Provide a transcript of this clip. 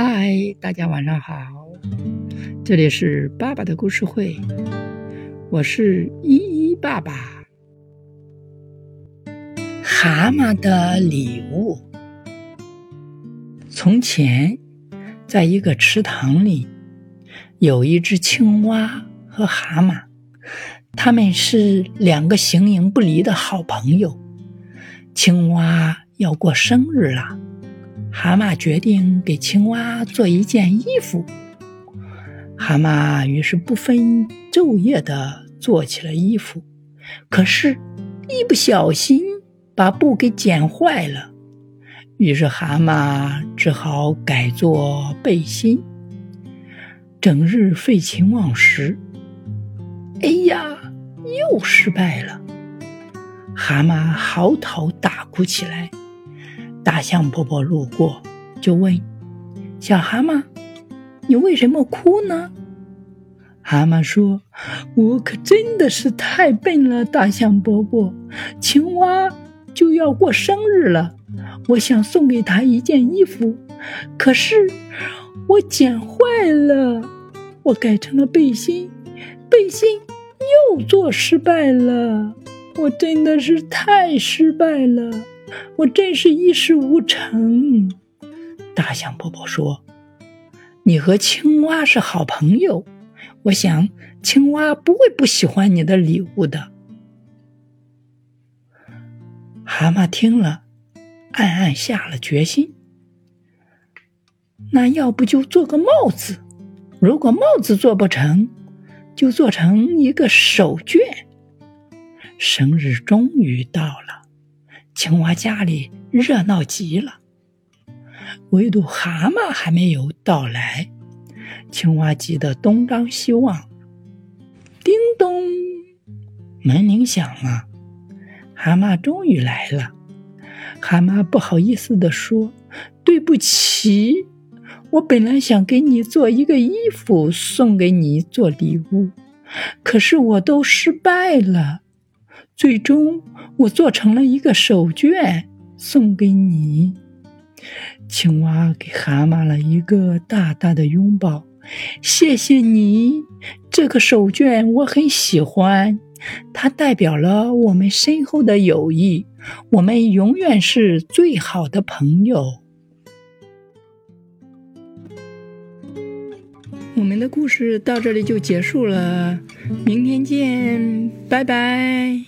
嗨，大家晚上好，这里是爸爸的故事会，我是依依爸爸。蛤蟆的礼物。从前，在一个池塘里，有一只青蛙和蛤蟆，他们是两个形影不离的好朋友。青蛙要过生日了。蛤蟆决定给青蛙做一件衣服。蛤蟆于是不分昼夜地做起了衣服，可是，一不小心把布给剪坏了。于是蛤蟆只好改做背心。整日废寝忘食，哎呀，又失败了。蛤蟆嚎啕大哭起来。大象伯伯路过，就问：“小蛤蟆，你为什么哭呢？”蛤蟆说：“我可真的是太笨了，大象伯伯。青蛙就要过生日了，我想送给他一件衣服，可是我剪坏了，我改成了背心，背心又做失败了，我真的是太失败了。”我真是一事无成。大象伯伯说：“你和青蛙是好朋友，我想青蛙不会不喜欢你的礼物的。”蛤蟆听了，暗暗下了决心：“那要不就做个帽子？如果帽子做不成，就做成一个手绢。”生日终于到了。青蛙家里热闹极了，唯独蛤蟆还没有到来。青蛙急得东张西望。叮咚，门铃响了，蛤蟆终于来了。蛤蟆不好意思地说：“对不起，我本来想给你做一个衣服送给你做礼物，可是我都失败了。”最终，我做成了一个手绢送给你。青蛙给蛤蟆了一个大大的拥抱，谢谢你。这个手绢我很喜欢，它代表了我们深厚的友谊，我们永远是最好的朋友。我们的故事到这里就结束了，明天见，拜拜。